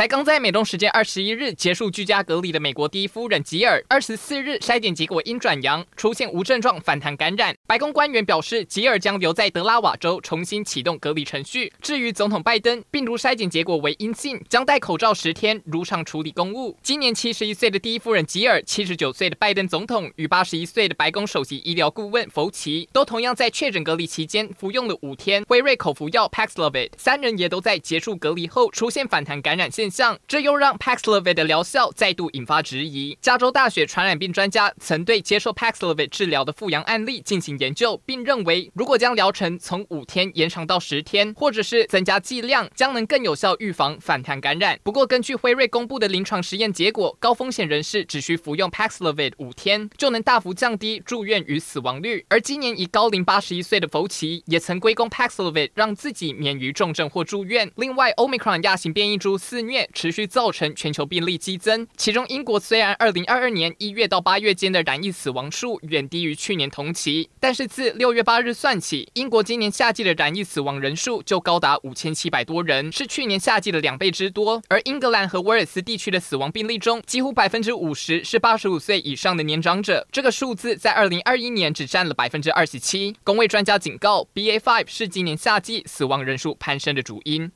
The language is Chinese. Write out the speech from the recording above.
才刚在美东时间二十一日结束居家隔离的美国第一夫人吉尔，二十四日筛检结果阴转阳，出现无症状反弹感染。白宫官员表示，吉尔将留在德拉瓦州重新启动隔离程序。至于总统拜登，病毒筛检结果为阴性，将戴口罩十天，如常处理公务。今年七十一岁的第一夫人吉尔，七十九岁的拜登总统与八十一岁的白宫首席医疗顾问福奇，都同样在确诊隔离期间服用了五天辉瑞口服药 Paxlovid，三人也都在结束隔离后出现反弹感染现象，这又让 Paxlovid 的疗效再度引发质疑。加州大学传染病专家曾对接受 Paxlovid 治疗的复阳案例进行研究，并认为，如果将疗程从五天延长到十天，或者是增加剂量，将能更有效预防反弹感染。不过，根据辉瑞公布的临床实验结果，高风险人士只需服用 Paxlovid 五天，就能大幅降低住院与死亡率。而今年已高龄八十一岁的福奇也曾归功 Paxlovid 让自己免于重症或住院。另外，Omicron 亚型变异株肆虐。持续造成全球病例激增，其中英国虽然二零二二年一月到八月间的染疫死亡数远低于去年同期，但是自六月八日算起，英国今年夏季的染疫死亡人数就高达五千七百多人，是去年夏季的两倍之多。而英格兰和威尔斯地区的死亡病例中，几乎百分之五十是八十五岁以上的年长者，这个数字在二零二一年只占了百分之二十七。公卫专家警告，BA five 是今年夏季死亡人数攀升的主因。